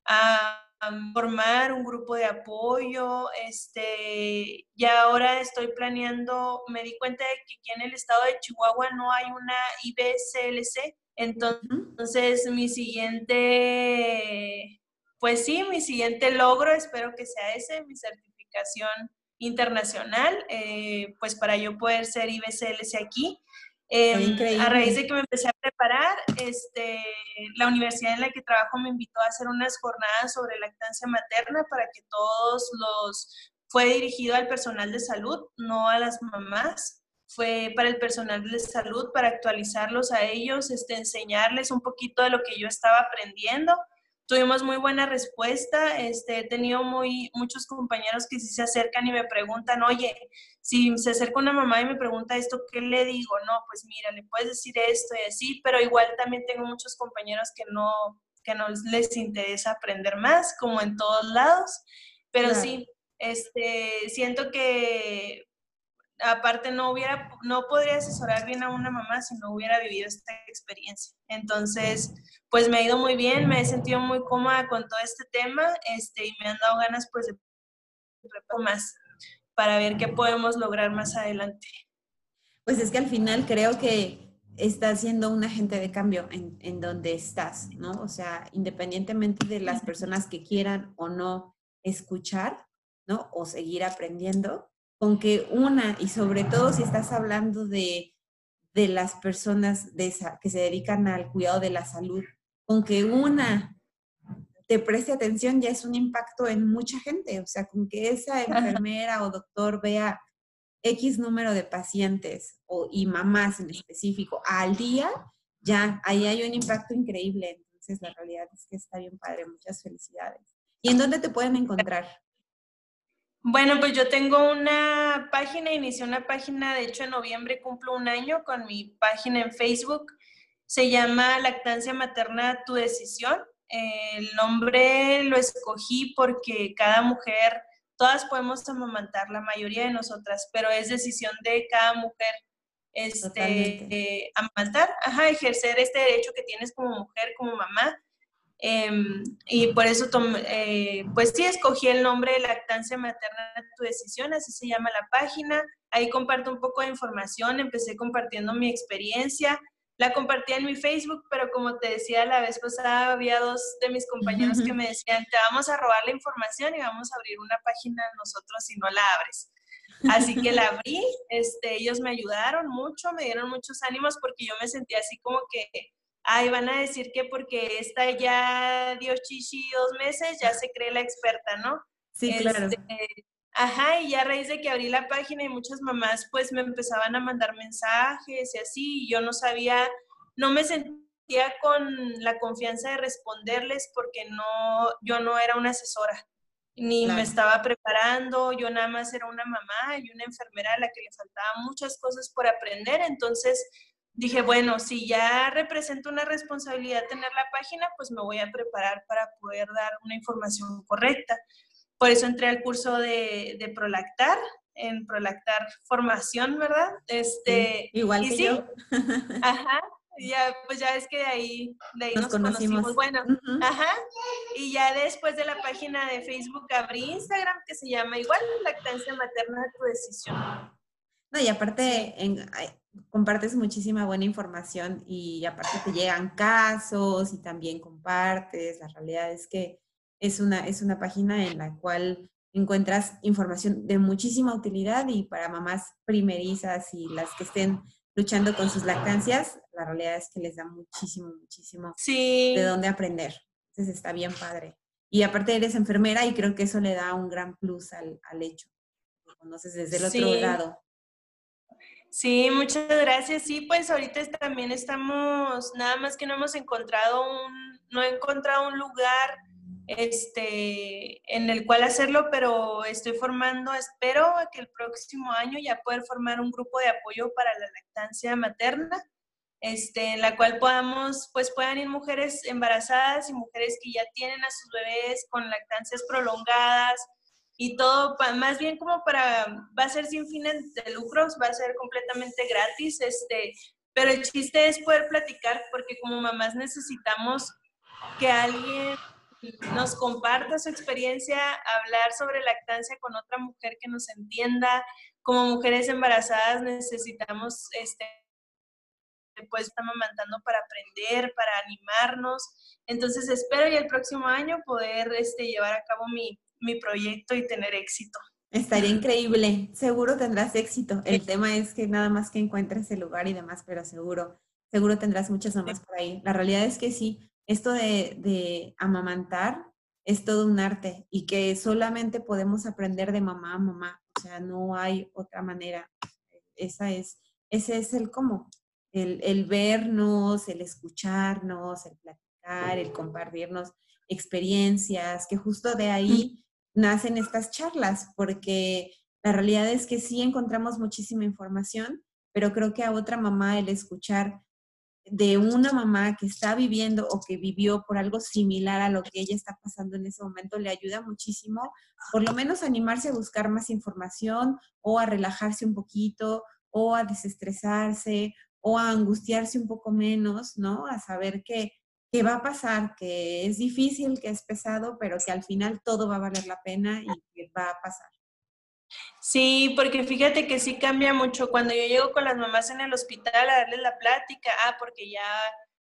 ah, formar un grupo de apoyo. Este, y ahora estoy planeando, me di cuenta de que aquí en el estado de Chihuahua no hay una IBCLC. Entonces, mi siguiente, pues sí, mi siguiente logro, espero que sea ese, mi certificación internacional, eh, pues para yo poder ser IBCLS aquí. Eh, a raíz de que me empecé a preparar, este, la universidad en la que trabajo me invitó a hacer unas jornadas sobre lactancia materna para que todos los, fue dirigido al personal de salud, no a las mamás, fue para el personal de salud, para actualizarlos a ellos, este, enseñarles un poquito de lo que yo estaba aprendiendo tuvimos muy buena respuesta. Este, he tenido muy, muchos compañeros que sí se acercan y me preguntan, oye, si se acerca una mamá y me pregunta esto, ¿qué le digo? No, pues mira, le puedes decir esto y así, pero igual también tengo muchos compañeros que no, que no les interesa aprender más, como en todos lados. Pero sí, este, siento que aparte no hubiera, no podría asesorar bien a una mamá si no hubiera vivido esta experiencia. Entonces, pues me ha ido muy bien, me he sentido muy cómoda con todo este tema, este, y me han dado ganas pues de más para ver qué podemos lograr más adelante. Pues es que al final creo que estás siendo un agente de cambio en, en donde estás, ¿no? O sea, independientemente de las personas que quieran o no escuchar, ¿no? O seguir aprendiendo, con que una, y sobre todo si estás hablando de, las personas de que se dedican al cuidado de la salud, con que una te preste atención ya es un impacto en mucha gente, o sea, con que esa enfermera o doctor vea X número de pacientes o, y mamás en específico al día, ya ahí hay un impacto increíble. Entonces, la realidad es que está bien padre. Muchas felicidades. ¿Y en dónde te pueden encontrar? Bueno, pues yo tengo una página, inicié una página, de hecho en noviembre cumplo un año con mi página en Facebook. Se llama Lactancia Materna Tu Decisión. El nombre lo escogí porque cada mujer, todas podemos amamantar, la mayoría de nosotras, pero es decisión de cada mujer este, amamantar, ajá, ejercer este derecho que tienes como mujer, como mamá Em, y por eso, eh, pues sí, escogí el nombre de Lactancia Materna Tu Decisión, así se llama la página. Ahí comparto un poco de información, empecé compartiendo mi experiencia. La compartí en mi Facebook, pero como te decía la vez pasada, había dos de mis compañeros que me decían, te vamos a robar la información y vamos a abrir una página nosotros si no la abres. Así que la abrí, este, ellos me ayudaron mucho, me dieron muchos ánimos porque yo me sentía así como que ay, van a decir que porque esta ya dio chichi dos meses, ya se cree la experta, ¿no? Sí, claro. Ajá, y ya a raíz de que abrí la página y muchas mamás pues me empezaban a mandar mensajes y así, y yo no sabía, no me sentía con la confianza de responderles porque no, yo no era una asesora, ni me estaba preparando, yo nada más era una mamá y una enfermera a la que le faltaban muchas cosas por aprender, entonces dije, bueno, si ya representa una responsabilidad tener la página, pues me voy a preparar para poder dar una información correcta. Por eso entré al curso de, de Prolactar, en Prolactar Formación, ¿verdad? Este, igual que yo. Ajá, ya, pues ya es que de ahí, de ahí nos, conocimos. Bueno, ajá. Y ya después de la página de Facebook abrí Instagram que se llama igual Lactancia Materna de tu Decisión. No, y aparte, en, compartes muchísima buena información y aparte te llegan casos y también compartes. La realidad es que es una, es una página en la cual encuentras información de muchísima utilidad y para mamás primerizas y las que estén luchando con sus lactancias, la realidad es que les da muchísimo, muchísimo de dónde aprender. Entonces está bien padre. Y aparte eres enfermera y creo que eso le da un gran plus al, al hecho. Lo conoces desde el otro lado. Sí, muchas gracias. Sí, pues ahorita también estamos, nada más que no hemos encontrado un, no he encontrado un lugar este, en el cual hacerlo, pero estoy formando, espero que el próximo año ya poder formar un grupo de apoyo para la lactancia materna, este, en la cual podamos, pues puedan ir mujeres embarazadas y mujeres que ya tienen a sus bebés con lactancias prolongadas, y todo, más bien como para, va a ser sin fines de lucros, va a ser completamente gratis, este, pero el chiste es poder platicar porque como mamás necesitamos que alguien nos comparta su experiencia, hablar sobre lactancia con otra mujer que nos entienda. Como mujeres embarazadas necesitamos, este, pues, estar mamantando para aprender, para animarnos. Entonces espero y el próximo año poder este, llevar a cabo mi, mi proyecto y tener éxito. Estaría increíble, seguro tendrás éxito. El tema es que nada más que encuentres el lugar y demás, pero seguro, seguro tendrás muchas mamás por ahí. La realidad es que sí, esto de, de amamantar es todo un arte y que solamente podemos aprender de mamá a mamá, o sea, no hay otra manera. Esa es, ese es el cómo, el, el vernos, el escucharnos, el platicar, el compartirnos experiencias, que justo de ahí nacen estas charlas, porque la realidad es que sí encontramos muchísima información, pero creo que a otra mamá el escuchar de una mamá que está viviendo o que vivió por algo similar a lo que ella está pasando en ese momento le ayuda muchísimo, por lo menos animarse a buscar más información o a relajarse un poquito o a desestresarse o a angustiarse un poco menos, ¿no? A saber que que va a pasar, que es difícil, que es pesado, pero que al final todo va a valer la pena y que va a pasar. Sí, porque fíjate que sí cambia mucho. Cuando yo llego con las mamás en el hospital a darles la plática, ah, porque ya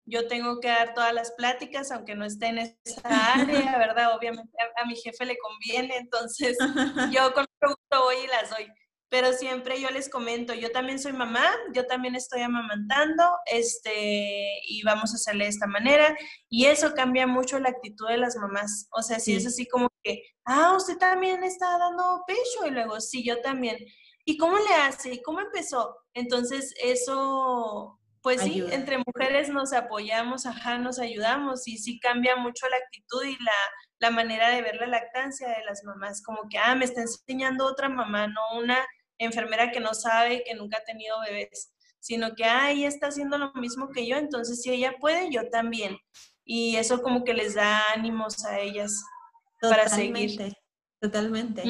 yo tengo que dar todas las pláticas, aunque no esté en esa área, ¿verdad? Obviamente a, a mi jefe le conviene, entonces yo con gusto voy y las doy pero siempre yo les comento, yo también soy mamá, yo también estoy amamantando, este, y vamos a hacerle de esta manera, y eso cambia mucho la actitud de las mamás, o sea, si es así como que, ah, usted también está dando pecho, y luego, sí, yo también, ¿y cómo le hace? ¿Y cómo empezó? Entonces, eso, pues sí, entre mujeres nos apoyamos, ajá, nos ayudamos, y sí cambia mucho la actitud y la, la manera de ver la lactancia de las mamás, como que, ah, me está enseñando otra mamá, no una enfermera que no sabe, que nunca ha tenido bebés, sino que, ah, ella está haciendo lo mismo que yo, entonces si ella puede, yo también. Y eso como que les da ánimos a ellas para seguir. Totalmente.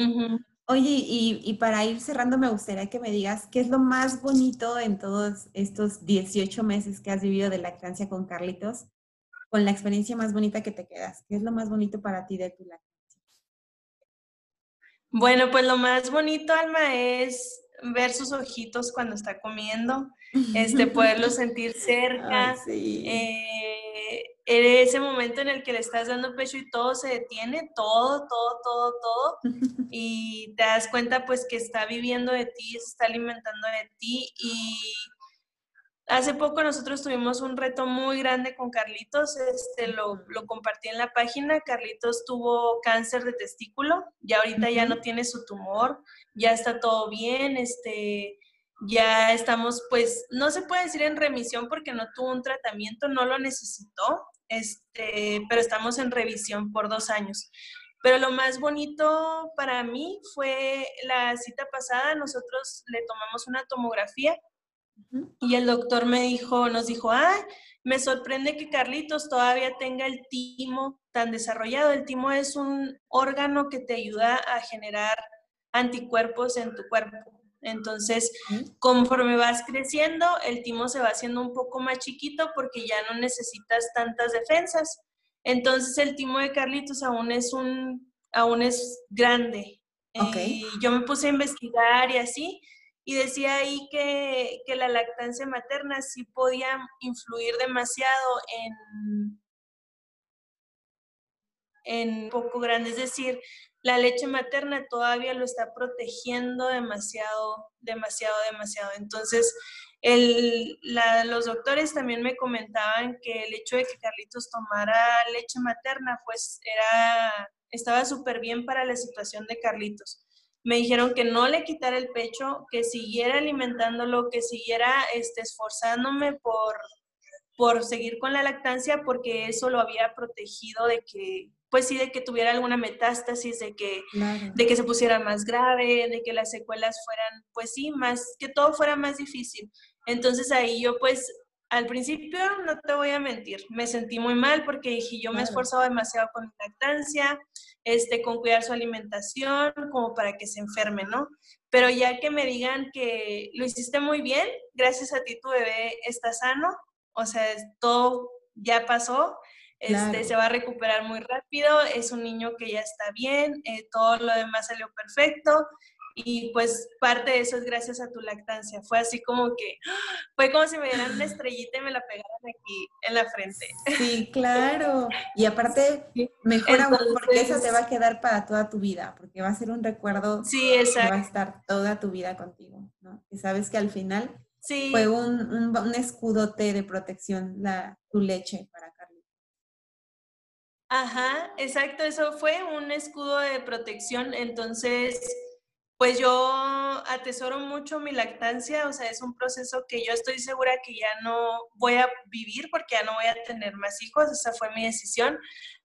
Oye, y, y, para ir cerrando, me gustaría que me digas qué es lo más bonito en todos estos 18 meses que has vivido de lactancia con Carlitos, con la experiencia más bonita que te quedas. ¿Qué es lo más bonito para ti de tu lactancia? Bueno, pues lo más bonito, Alma, es ver sus ojitos cuando está comiendo, este, poderlo sentir cerca. Eh, ese momento en el que le estás dando pecho y todo se detiene, todo, todo, todo, todo, y te das cuenta pues que está viviendo de ti, se está alimentando de ti y Hace poco nosotros tuvimos un reto muy grande con Carlitos, este, lo, lo, compartí en la página. Carlitos tuvo cáncer de testículo, ya ahorita ya no tiene su tumor, ya está todo bien, este, ya estamos, pues, no se puede decir en remisión porque no tuvo un tratamiento, no lo necesitó, este, pero estamos en revisión por dos años. Pero lo más bonito para mí fue la cita pasada, nosotros le tomamos una tomografía y el doctor me dijo, nos dijo, ay, me sorprende que Carlitos todavía tenga el timo tan desarrollado. El timo es un órgano que te ayuda a generar anticuerpos en tu cuerpo. Entonces, conforme vas creciendo, el timo se va haciendo un poco más chiquito porque ya no necesitas tantas defensas. Entonces, el timo de Carlitos aún es un, aún es grande. Y yo me puse a investigar y así, y decía ahí que, la lactancia materna sí podía influir demasiado en, en poco grande, es decir, la leche materna todavía lo está protegiendo demasiado, demasiado, demasiado. Entonces, el, los doctores también me comentaban que el hecho de que Carlitos tomara leche materna, pues era, estaba súper bien para la situación de Carlitos me dijeron que no le quitara el pecho, que siguiera alimentándolo, que siguiera este, esforzándome por, por seguir con la lactancia, porque eso lo había protegido de que, pues sí, de que tuviera alguna metástasis, de que, de que se pusiera más grave, de que las secuelas fueran, pues sí, más, que todo fuera más difícil. Entonces ahí yo pues al principio, no te voy a mentir, me sentí muy mal porque dije, yo me he esforzado demasiado con mi lactancia, este, con cuidar su alimentación, como para que se enferme, ¿no? Pero ya que me digan que lo hiciste muy bien, gracias a ti tu bebé está sano, o sea, todo ya pasó, este, se va a recuperar muy rápido, es un niño que ya está bien, eh, todo lo demás salió perfecto y pues parte de eso es gracias a tu lactancia. Fue así como que, fue como si me dieran una estrellita y me la pegaran aquí en la frente. Sí, claro. Y aparte, mejor aún porque eso te va a quedar para toda tu vida, porque va a ser un recuerdo sí, exacto. que va a estar toda tu vida contigo, ¿no? Y sabes que al final fue un, un, un, escudote de protección la, tu leche para Carlos. Ajá, exacto, eso fue un escudo de protección, entonces pues yo atesoro mucho mi lactancia, o sea, es un proceso que yo estoy segura que ya no voy a vivir porque ya no voy a tener más hijos, esa fue mi decisión,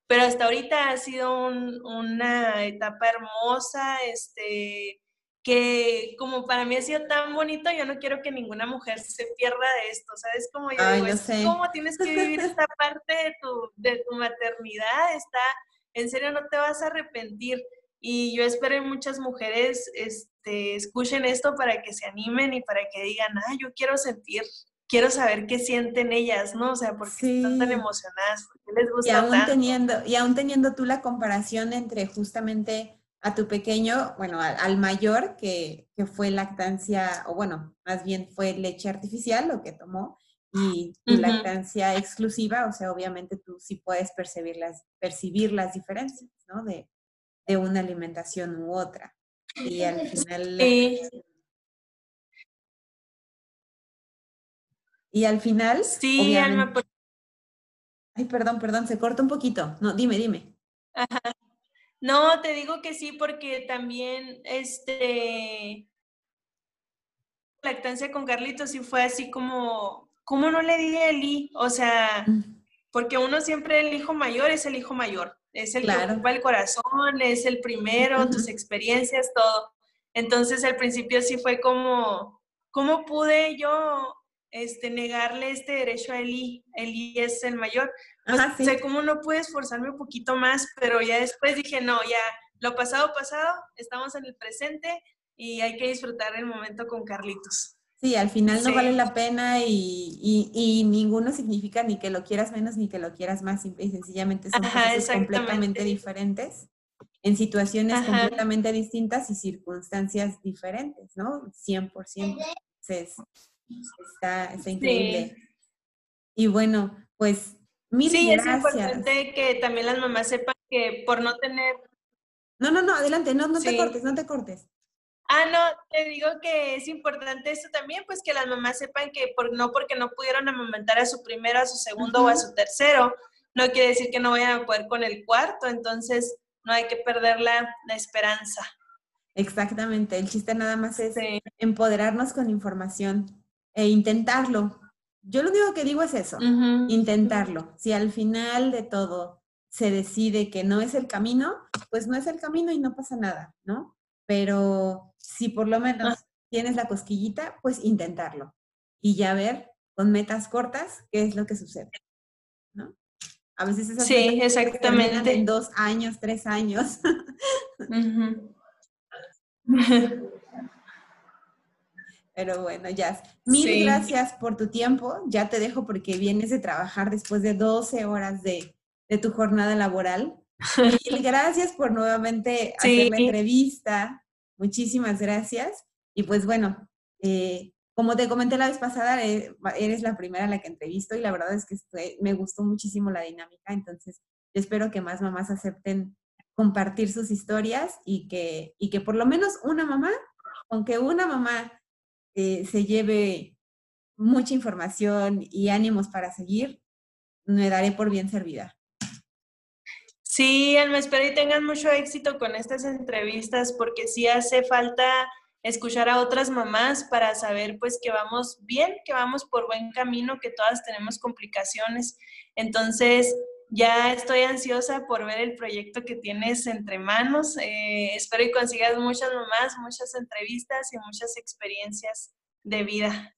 pero hasta ahorita ha sido una etapa hermosa, este, que como para mí ha sido tan bonito, yo no quiero que ninguna mujer se pierda de esto, ¿sabes? Como yo digo, ¿cómo tienes que vivir esta parte de tu, de tu maternidad? Está, en serio, no te vas a arrepentir. Y yo espero que muchas mujeres este, escuchen esto para que se animen y para que digan, ah, yo quiero sentir, quiero saber qué sienten ellas, ¿no? O sea, porque están tan emocionadas, porque les gusta y aún tanto? Teniendo, y aún teniendo tú la comparación entre justamente a tu pequeño, bueno, al, mayor, que, que, fue lactancia, o bueno, más bien fue leche artificial lo que tomó, y tu lactancia exclusiva, o sea, obviamente tú sí puedes percibir las, percibir las diferencias, ¿no? De, de una alimentación u otra. Y al final... Y al final... Sí, Alma. Ay, perdón, perdón, se corta un poquito. No, dime, dime. No, te digo que sí, porque también, este, lactancia con Carlitos sí fue así como, ¿cómo no le di el I? O sea, mm. porque uno siempre el hijo mayor es el hijo mayor es el que ocupa el corazón, es el primero, tus experiencias, todo. Entonces al principio sí fue como, ¿cómo pude yo este, negarle este derecho a Eli? Eli es el mayor. Pues, O sea, ¿cómo no pude esforzarme un poquito más? Pero ya después dije, no, ya, lo pasado, pasado, estamos en el presente y hay que disfrutar el momento con Carlitos. Sí, al final no vale la pena y, ninguno significa ni que lo quieras menos ni que lo quieras más, simple y sencillamente son cosas completamente diferentes, en situaciones completamente distintas y circunstancias diferentes, ¿no? 100%. Entonces, está, está increíble. Y bueno, pues mil sí, gracias. es importante que también las mamás sepan que por no tener... No, no, no, adelante, no, no te cortes, no te cortes. Ah, no, te digo que es importante esto también, pues que las mamás sepan que por, no porque no pudieron amamantar a su primero, a su segundo o a su tercero, no quiere decir que no vayan a poder con el cuarto, entonces no hay que perder la, esperanza. Exactamente, el chiste nada más es empoderarnos con información e intentarlo. Yo lo único que digo es eso, intentarlo. Si al final de todo se decide que no es el camino, pues no es el camino y no pasa nada, ¿no? Pero si por lo menos ah. tienes la cosquillita, pues intentarlo y ya ver con metas cortas qué es lo que sucede, ¿no? A veces esas sí, exactamente. en dos años, tres años. Pero bueno, ya. Mil gracias por tu tiempo. Ya te dejo porque vienes de trabajar después de 12 horas de, de tu jornada laboral. Mil gracias por nuevamente hacer la entrevista. Muchísimas gracias. Y pues bueno, eh, como te comenté la vez pasada, eh, eres la primera a la que entrevisto y la verdad es que me gustó muchísimo la dinámica. Entonces, yo espero que más mamás acepten compartir sus historias y que, y que por lo menos una mamá, aunque una mamá eh, se lleve mucha información y ánimos para seguir, me daré por bien servida. Sí, Alma, espero y tengan mucho éxito con estas entrevistas porque sí hace falta escuchar a otras mamás para saber pues que vamos bien, que vamos por buen camino, que todas tenemos complicaciones. Entonces, ya estoy ansiosa por ver el proyecto que tienes entre manos. Eh, espero y consigas muchas mamás, muchas entrevistas y muchas experiencias de vida.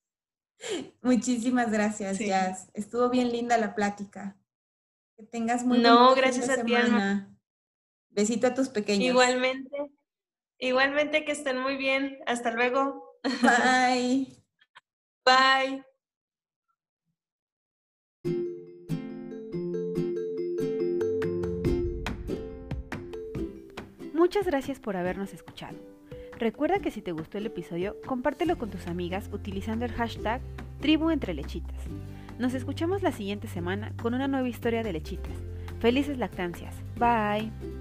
Muchísimas gracias, Jazz. Estuvo bien linda la plática. Que tengas muy No, gracias a ti, Alma. Besito a tus pequeños. Igualmente. Igualmente que estén muy bien. Hasta luego. Bye. Bye. Muchas gracias por habernos escuchado. Recuerda que si te gustó el episodio, compártelo con tus amigas utilizando el hashtag Tribu entre Lechitas. Nos escuchamos la siguiente semana con una nueva historia de lechitas. Felices lactancias. Bye.